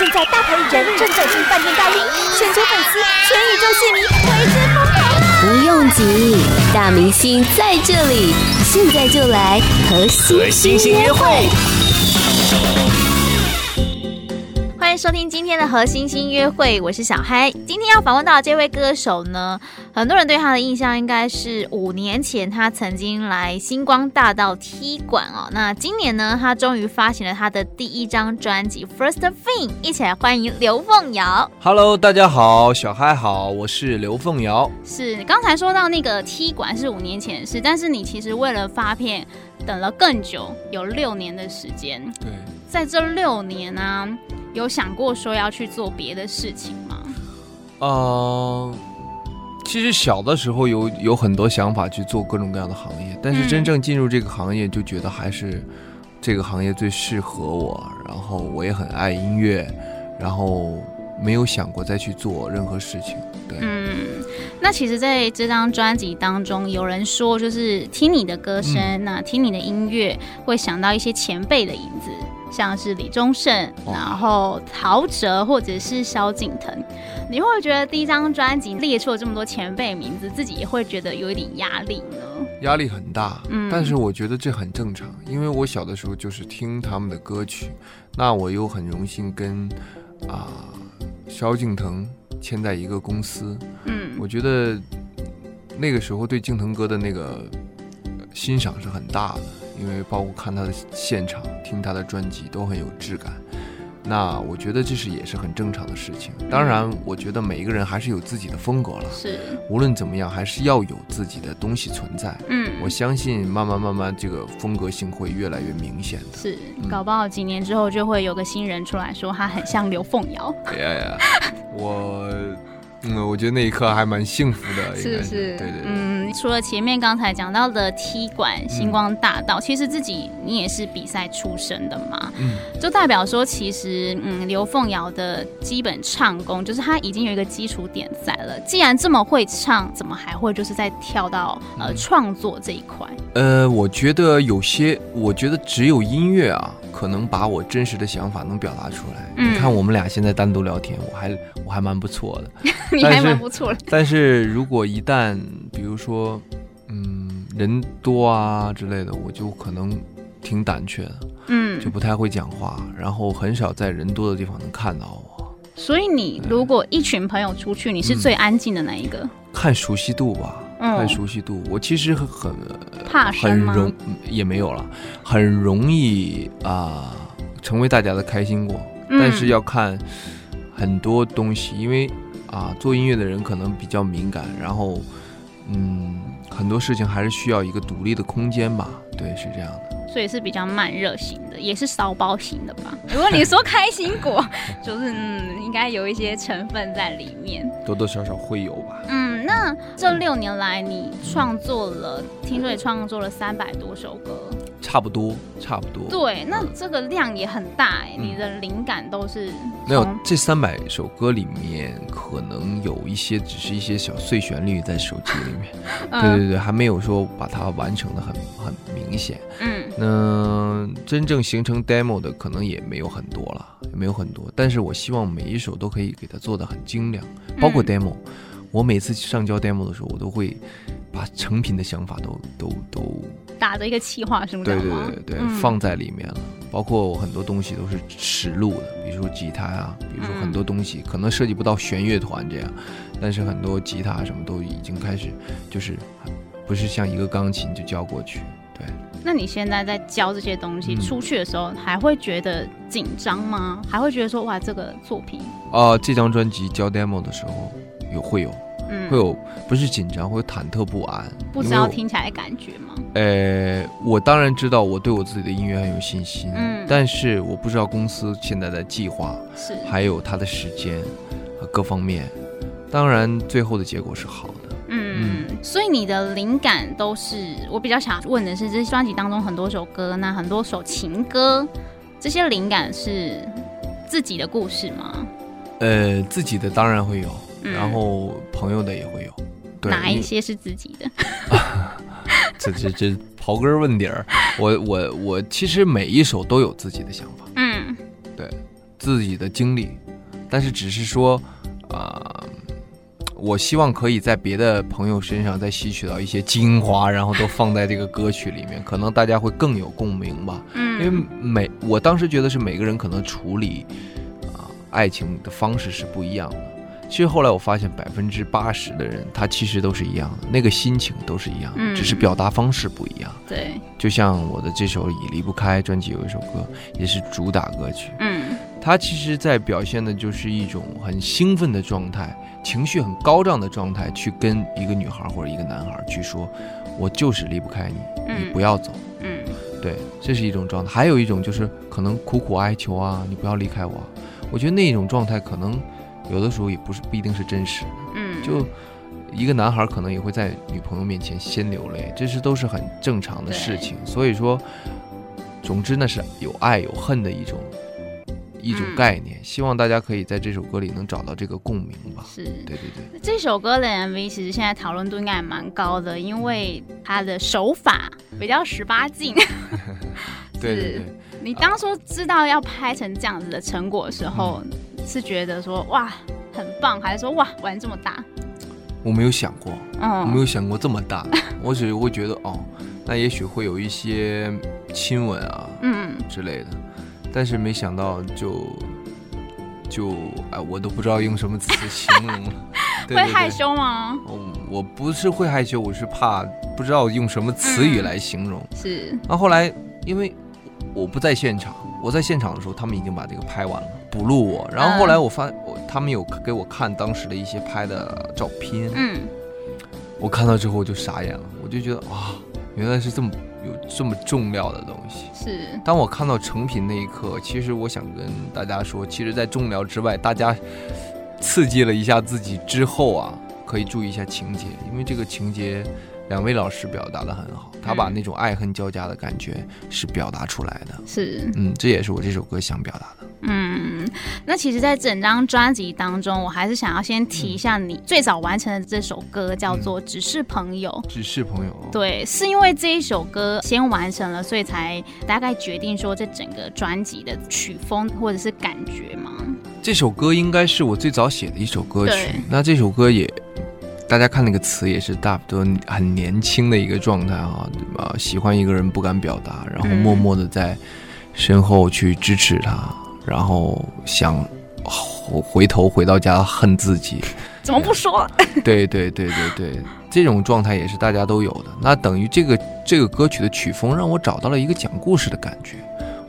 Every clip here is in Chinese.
现在大牌艺人正走进饭店大厅，全球粉丝、全宇宙戏迷为之疯狂啊！不用急，大明星在这里，现在就来和星星约会。收听今天的和星星约会，我是小嗨。今天要访问到的这位歌手呢，很多人对他的印象应该是五年前他曾经来星光大道踢馆哦。那今年呢，他终于发行了他的第一张专辑《First Thing》，一起来欢迎刘凤瑶。Hello，大家好，小嗨好，我是刘凤瑶。是刚才说到那个踢馆是五年前的事，但是你其实为了发片等了更久，有六年的时间。对，在这六年呢、啊。有想过说要去做别的事情吗？嗯、呃，其实小的时候有有很多想法去做各种各样的行业，但是真正进入这个行业，就觉得还是这个行业最适合我。然后我也很爱音乐，然后没有想过再去做任何事情。对，嗯，那其实在这张专辑当中，有人说就是听你的歌声，嗯、那听你的音乐，会想到一些前辈的影子。像是李宗盛，然后陶喆或者是萧敬腾，你会不会觉得第一张专辑列出了这么多前辈名字，自己也会觉得有一点压力呢？压力很大，嗯，但是我觉得这很正常，因为我小的时候就是听他们的歌曲，那我又很荣幸跟啊萧敬腾签在一个公司，嗯，我觉得那个时候对敬腾哥的那个欣赏是很大的。因为包括看他的现场、听他的专辑都很有质感，那我觉得这是也是很正常的事情。当然，我觉得每一个人还是有自己的风格了。是，无论怎么样，还是要有自己的东西存在。嗯，我相信慢慢慢慢，这个风格性会越来越明显的。是，搞不好几年之后就会有个新人出来说他很像刘凤瑶。哎呀呀，我。嗯，我觉得那一刻还蛮幸福的，是是，对对对。嗯，除了前面刚才讲到的踢馆、星光大道，嗯、其实自己你也是比赛出身的嘛，嗯，就代表说其实嗯，刘凤瑶的基本唱功就是他已经有一个基础点在了。既然这么会唱，怎么还会就是在跳到呃创作这一块？呃，我觉得有些，我觉得只有音乐啊。可能把我真实的想法能表达出来。嗯、你看我们俩现在单独聊天，我还我还蛮不错的。你还蛮不错的。但是如果一旦比如说，嗯，人多啊之类的，我就可能挺胆怯的。嗯，就不太会讲话，然后很少在人多的地方能看到我。所以你如果一群朋友出去，你是最安静的那一个？嗯、看熟悉度吧。很熟悉度，我其实很怕很容也没有了，很容易啊、呃、成为大家的开心果，嗯、但是要看很多东西，因为啊、呃、做音乐的人可能比较敏感，然后嗯很多事情还是需要一个独立的空间吧，对，是这样的。所以是比较慢热型的，也是骚包型的吧？如果你说开心果，就是嗯，应该有一些成分在里面，多多少少会有吧。嗯，那这六年来你创作了，听说也创作了三百多首歌。差不多，差不多。对，那这个量也很大哎，嗯、你的灵感都是没有。这三百首歌里面，可能有一些只是一些小碎旋律在手机里面，嗯、对对对，还没有说把它完成的很很明显。嗯，那真正形成 demo 的可能也没有很多了，也没有很多。但是我希望每一首都可以给它做的很精良，包括 demo。嗯、我每次上交 demo 的时候，我都会把成品的想法都都都。打着一个企划是吗？对对对对，嗯、放在里面了。包括我很多东西都是实录的，比如说吉他啊，比如说很多东西可能涉及不到弦乐团这样，但是很多吉他什么都已经开始，就是不是像一个钢琴就交过去。对。那你现在在教这些东西出去的时候，还会觉得紧张吗？还会觉得说哇，这个作品？啊、呃，这张专辑交 demo 的时候有会有。会有不是紧张，会有忐忑不安，不知道听起来的感觉吗？呃，我当然知道，我对我自己的音乐很有信心，嗯，但是我不知道公司现在的计划是还有它的时间和各方面，当然最后的结果是好的，嗯，嗯，所以你的灵感都是我比较想问的是，这专辑当中很多首歌，那很多首情歌，这些灵感是自己的故事吗？呃，自己的当然会有。然后朋友的也会有，对，哪一些是自己的？这这这刨根问底儿，我我我其实每一首都有自己的想法，嗯，对，自己的经历，但是只是说，啊、呃，我希望可以在别的朋友身上再吸取到一些精华，然后都放在这个歌曲里面，可能大家会更有共鸣吧。嗯，因为每我当时觉得是每个人可能处理啊、呃、爱情的方式是不一样的。其实后来我发现，百分之八十的人他其实都是一样的，那个心情都是一样的，嗯，只是表达方式不一样。对，就像我的这首《已离不开》专辑有一首歌，也是主打歌曲。嗯，它其实在表现的就是一种很兴奋的状态，情绪很高涨的状态，去跟一个女孩或者一个男孩去说：“我就是离不开你，嗯，你不要走。”嗯，对，这是一种状态。还有一种就是可能苦苦哀求啊，你不要离开我。我觉得那种状态可能。有的时候也不是不一定是真实的，嗯，就一个男孩可能也会在女朋友面前先流泪，这是都是很正常的事情。所以说，总之那是有爱有恨的一种一种概念，嗯。希望大家可以在这首歌里能找到这个共鸣吧。是，对对对。这首歌的 MV 其实现在讨论度应该也蛮高的，因为它的手法比较十八禁。对对对。你当初知道要拍成这样子的成果的时候，嗯是觉得说哇很棒，还是说哇玩这么大？我没有想过，嗯，我没有想过这么大。我只会觉得哦，那也许会有一些亲吻啊，嗯之类的。但是没想到就就哎，我都不知道用什么词形容了。对对对，会害羞吗？哦，我不是会害羞，我是怕不知道用什么词语来形容。嗯、是。那后来因为我不在现场，我在现场的时候，他们已经把这个拍完了。补录我，然后后来我发我他们有给我看当时的一些拍的照片，嗯，我看到之后我就傻眼了，我就觉得啊，原来是这么有这么重要的东西。是，当我看到成品那一刻，其实我想跟大家说，其实，在重聊之外，大家刺激了一下自己之后啊，可以注意一下情节，因为这个情节。两位老师表达的很好，他把那种爱恨交加的感觉是表达出来的。是，嗯，这也是我这首歌想表达的。嗯，那其实，在整张专辑当中，我还是想要先提一下你最早完成的这首歌，叫做《只是朋友》。嗯，只是朋友。对，是因为这一首歌先完成了，所以才大概决定说这整个专辑的曲风或者是感觉吗？这首歌应该是我最早写的一首歌曲。那这首歌也。大家看那个词也是大多很年轻的一个状态啊，对吧？喜欢一个人不敢表达，然后默默的在身后去支持他，嗯、然后想回头回到家恨自己，怎么不说？对对对对对，这种状态也是大家都有的。那等于这个这个歌曲的曲风让我找到了一个讲故事的感觉。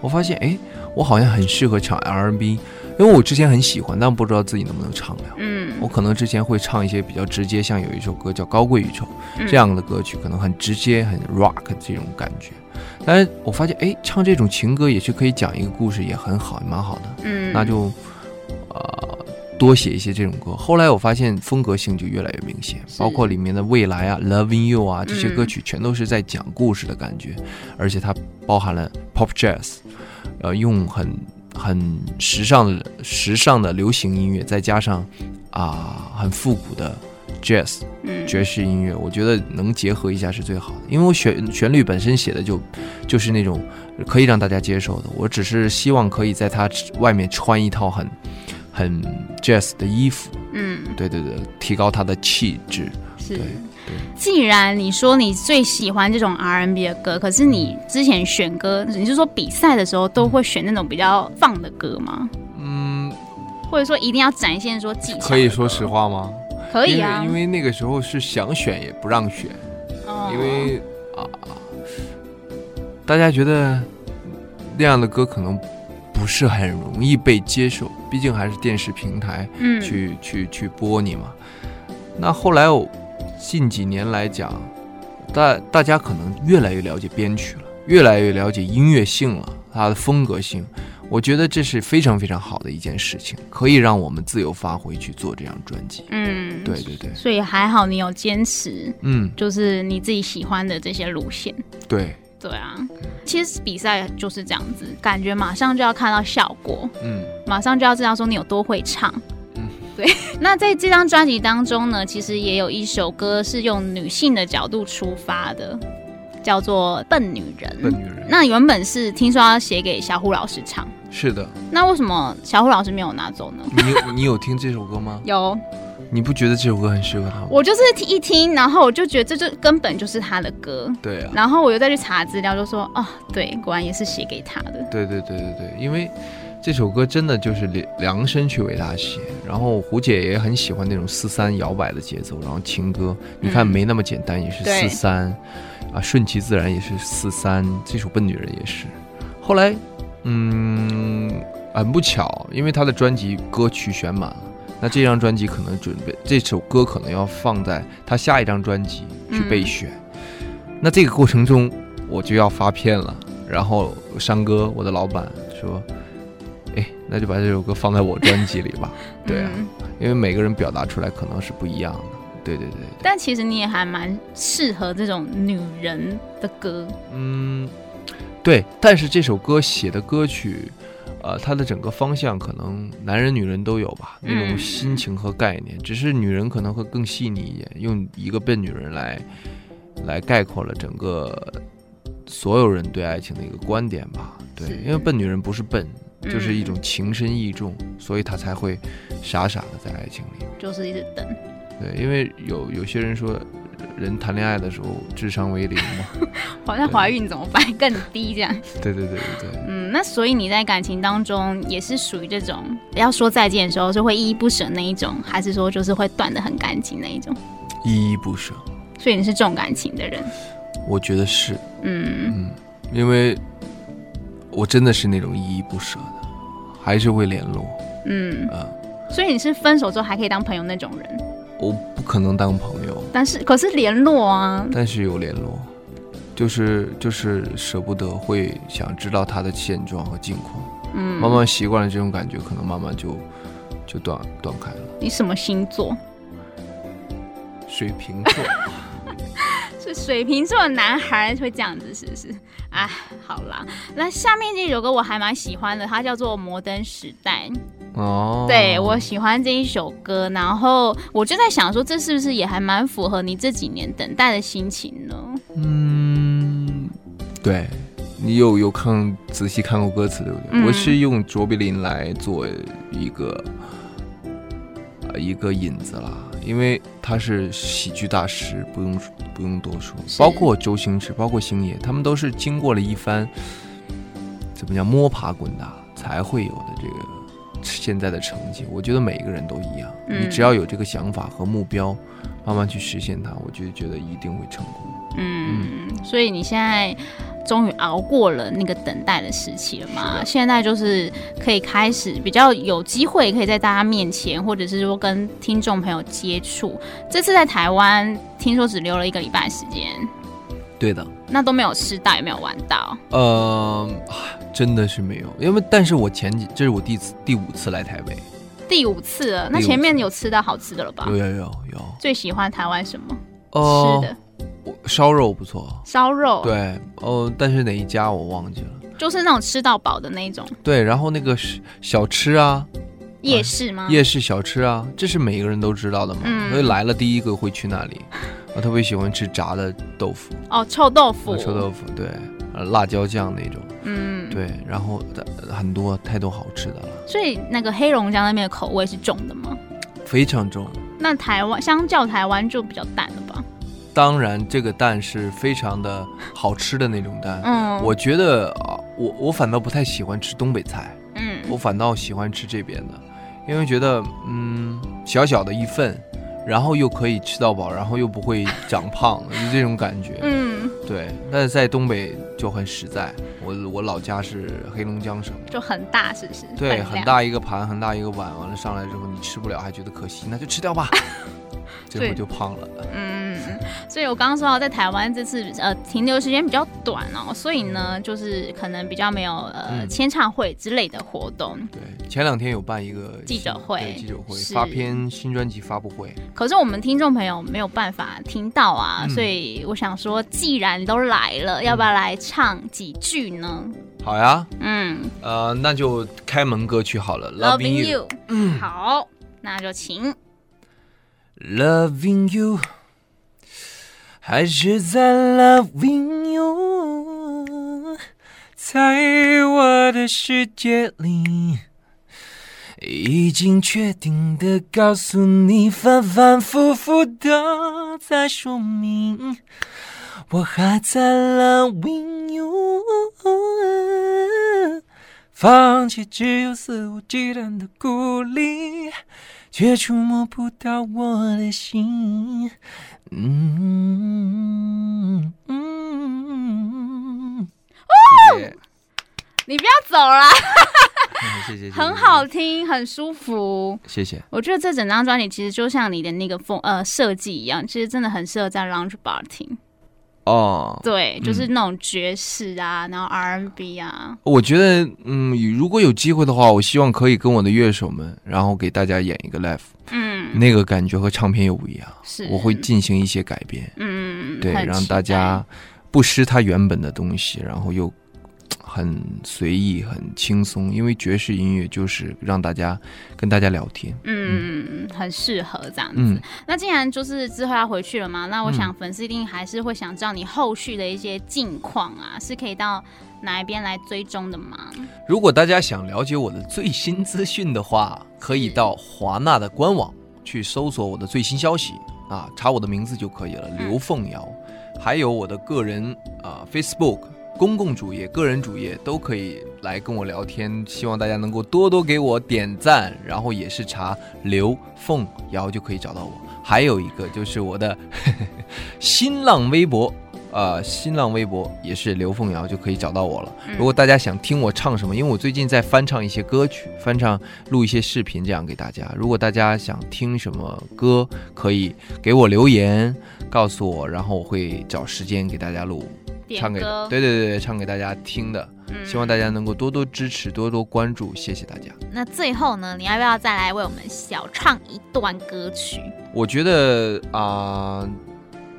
我发现，哎，我好像很适合唱 R&B。因为我之前很喜欢，但不知道自己能不能唱了。嗯，我可能之前会唱一些比较直接，像有一首歌叫《高贵与丑》这样的歌曲，可能很直接、很 rock 这种感觉。但是我发现，哎，唱这种情歌也是可以讲一个故事，也很好，也蛮好的。嗯，那就呃多写一些这种歌。后来我发现风格性就越来越明显，包括里面的未来啊、Loving You 啊这些歌曲，全都是在讲故事的感觉，而且它包含了 pop jazz，呃，用很。很时尚的时尚的流行音乐，再加上啊很复古的 jazz，爵士音乐，我觉得能结合一下是最好的。因为我旋旋律本身写的就就是那种可以让大家接受的，我只是希望可以在它外面穿一套很很 jazz 的衣服，嗯，对对对，提高它的气质，是。既然你说你最喜欢这种 R&B 的歌，可是你之前选歌，你是说比赛的时候都会选那种比较放的歌吗？嗯，或者说一定要展现说技巧？可以说实话吗？可以啊，因为，因为那个时候是想选也不让选，哦、因为啊，大家觉得那样的歌可能不是很容易被接受，毕竟还是电视平台去、嗯、去去，去播你嘛。那后来我。近几年来讲，大大家可能越来越了解编曲了，越来越了解音乐性了，它的风格性，我觉得这是非常非常好的一件事情，可以让我们自由发挥去做这张专辑。嗯，对对对，所以还好你有坚持，嗯，就是你自己喜欢的这些路线。对对啊，其实比赛就是这样子，感觉马上就要看到效果，嗯，马上就要知道说你有多会唱。对，那在这张专辑当中呢，其实也有一首歌是用女性的角度出发的，叫做《笨女人》。笨女人。那原本是听说要写给小虎老师唱，是的。那为什么小虎老师没有拿走呢？你有 你有听这首歌吗？有。你不觉得这首歌很适合他吗？我就是一听，然后我就觉得这就根本就是他的歌。对啊。然后我又再去查资料，就说哦，对，果然也是写给他的。对对对对对，因为这首歌真的就是量量身去为他写。然后胡姐也很喜欢那种四三摇摆的节奏，然后情歌，你看没那么简单，也是四三、嗯、啊，顺其自然也是四三。这首《笨女人》也是。后来，嗯，很不巧，因为他的专辑歌曲选满了。那这张专辑可能准备这首歌可能要放在他下一张专辑去备选，嗯、那这个过程中我就要发片了。然后山哥，我的老板说：“哎，那就把这首歌放在我专辑里吧。”对啊，因为每个人表达出来可能是不一样的。对对对，对。但其实你也还蛮适合这种女人的歌。嗯，对。但是这首歌写的歌曲。呃，它的整个方向可能男人女人都有吧，那种心情和概念，嗯、只是女人可能会更细腻一点，用一个笨女人来，来概括了整个所有人对爱情的一个观点吧。对，因为笨女人不是笨，就是一种情深意重，嗯、所以他才会傻傻的在爱情里，就是一直等。对，因为有有些人说。人谈恋爱的时候智商为零嘛，好像怀孕怎么办更低这样？对对对对对。嗯，那所以你在感情当中也是属于这种要说再见的时候就会依依不舍那一种，还是说就是会断的很干净那一种？依依不舍。所以你是重感情的人？我觉得是。嗯嗯，因为我真的是那种依依不舍的，还是会联络。嗯啊，呃、所以你是分手之后还可以当朋友那种人？我不可能当朋友，但是可是联络啊，但是有联络，就是就是舍不得，会想知道他的现状和近况，嗯，慢慢习惯了这种感觉，可能慢慢就就断断开了。你什么星座？水瓶座，是水瓶座的男孩会这样子，是不是？哎，好啦，那下面这首歌我还蛮喜欢的，它叫做《摩登时代》。哦，对，我喜欢这一首歌，然后我就在想说，这是不是也还蛮符合你这几年等待的心情呢？嗯，对，你有有看仔细看过歌词对不对？嗯、我是用卓别林来做一个呃一个引子啦，因为他是喜剧大师，不用不用多说，包括周星驰，包括星爷，他们都是经过了一番怎么讲摸爬滚打才会有的这个。现在的成绩，我觉得每一个人都一样。嗯、你只要有这个想法和目标，慢慢去实现它，我就觉得一定会成功。嗯，嗯，所以你现在终于熬过了那个等待的时期了嘛？现在就是可以开始比较有机会，可以在大家面前，或者是说跟听众朋友接触。这次在台湾，听说只留了一个礼拜时间。对的。那都没有吃到，也没有玩到。呃。真的是没有，因为但是我前几这是我第次第五次来台北，第五次了。那前面有吃到好吃的了吧？有有有有。最喜欢台湾什么？呃、吃的？烧肉不错。烧肉。对，哦、呃，但是哪一家我忘记了。就是那种吃到饱的那种。对，然后那个小吃啊，夜市吗？夜市小吃啊，这是每个人都知道的嘛。嗯。所以来了第一个会去那里。我特别喜欢吃炸的豆腐。哦，臭豆腐。臭豆腐，对。辣椒酱那种，嗯，对，然后很多太多好吃的了。所以那个黑龙江那边的口味是重的吗？非常重。那台湾相较台湾就比较淡了吧？当然，这个蛋是非常的好吃的那种蛋。嗯，我觉得啊，我我反倒不太喜欢吃东北菜。嗯，我反倒喜欢吃这边的，因为觉得嗯，小小的一份。然后又可以吃到饱，然后又不会长胖，就这种感觉。嗯，对。但是在东北就很实在。我我老家是黑龙江省，就很大，是不是？对，很大一个盘，很大一个碗，完了上来之后你吃不了，还觉得可惜，那就吃掉吧。最后就胖了。嗯，所以我刚刚说到，在台湾这次呃停留时间比较短哦，所以呢，就是可能比较没有呃签唱会之类的活动。对，前两天有办一个记者会，记者会发片新专辑发布会。可是我们听众朋友没有办法听到啊，所以我想说，既然都来了，要不要来唱几句呢？好呀，嗯，呃，那就开门歌曲好了，Loving You。嗯，好，那就请。Loving you，还是在 Loving you，在我的世界里，已经确定的告诉你，反反复复的在说明，我还在 loving you。放弃只有肆无忌惮的鼓励，却触摸不到我的心。嗯嗯嗯。谢谢。你不要走了。谢谢，很好听，很舒服。谢谢。我觉得这整张专辑其实就像你的那个风呃设计一样，其实真的很适合在 lounge bar 听。哦，对，就是那种爵士啊，嗯、然后 R&B 啊。我觉得，嗯，如果有机会的话，我希望可以跟我的乐手们，然后给大家演一个 live。嗯，那个感觉和唱片又不一样。是，我会进行一些改变。嗯，对，让大家不失它原本的东西，然后又。很随意，很轻松，因为爵士音乐就是让大家跟大家聊天，嗯，嗯很适合这样子。嗯、那既然就是之后要回去了嘛，那我想粉丝一定还是会想知道你后续的一些近况啊，是可以到哪一边来追踪的吗？如果大家想了解我的最新资讯的话，可以到华纳的官网去搜索我的最新消息啊，查我的名字就可以了，刘凤瑶，嗯、还有我的个人啊 Facebook。公共主页、个人主页都可以来跟我聊天，希望大家能够多多给我点赞，然后也是查刘凤瑶就可以找到我。还有一个就是我的 新浪微博，呃，新浪微博也是刘凤瑶就可以找到我了。如果大家想听我唱什么，因为我最近在翻唱一些歌曲，翻唱录一些视频，这样给大家。如果大家想听什么歌，可以给我留言告诉我，然后我会找时间给大家录。唱给对对对唱给大家听的，嗯、希望大家能够多多支持，多多关注，谢谢大家。那最后呢，你要不要再来为我们小唱一段歌曲？我觉得啊、呃，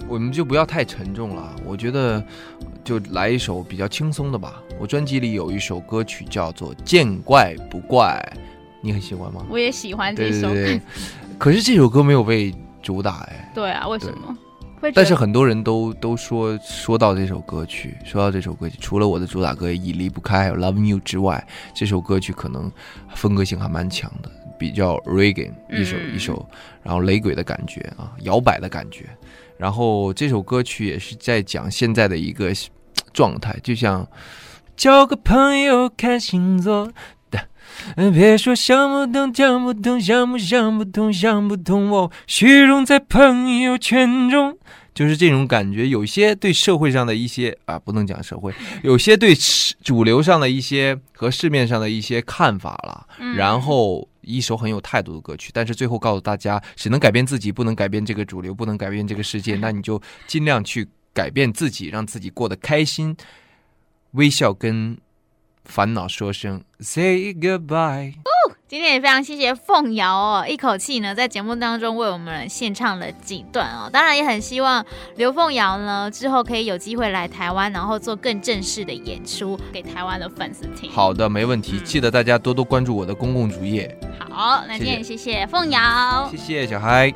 我们就不要太沉重了，我觉得就来一首比较轻松的吧。我专辑里有一首歌曲叫做《见怪不怪》，你很喜欢吗？我也喜欢这首歌，对对对，可是这首歌没有被主打哎。对啊，为什么？但是很多人都都说说到这首歌曲，说到这首歌曲，除了我的主打歌《已离不开》还有《Love You》之外，这首歌曲可能风格性还蛮强的，比较 reggae 一首、嗯、一首，然后雷鬼的感觉啊，摇摆的感觉。然后这首歌曲也是在讲现在的一个状态，就像交个朋友看星座的，别说想不通讲不通想不想不通想不通哦，虚荣在朋友圈中。就是这种感觉，有些对社会上的一些啊，不能讲社会，有些对主流上的一些和市面上的一些看法了。嗯、然后一首很有态度的歌曲，但是最后告诉大家，只能改变自己，不能改变这个主流，不能改变这个世界。那你就尽量去改变自己，让自己过得开心，微笑跟烦恼说声 say goodbye。今天也非常谢谢凤瑶哦，一口气呢在节目当中为我们献唱了几段哦。当然也很希望刘凤瑶呢之后可以有机会来台湾，然后做更正式的演出给台湾的粉丝听。好的，没问题。记得大家多多关注我的公共主页。好，那今天谢谢凤瑶，谢谢小孩。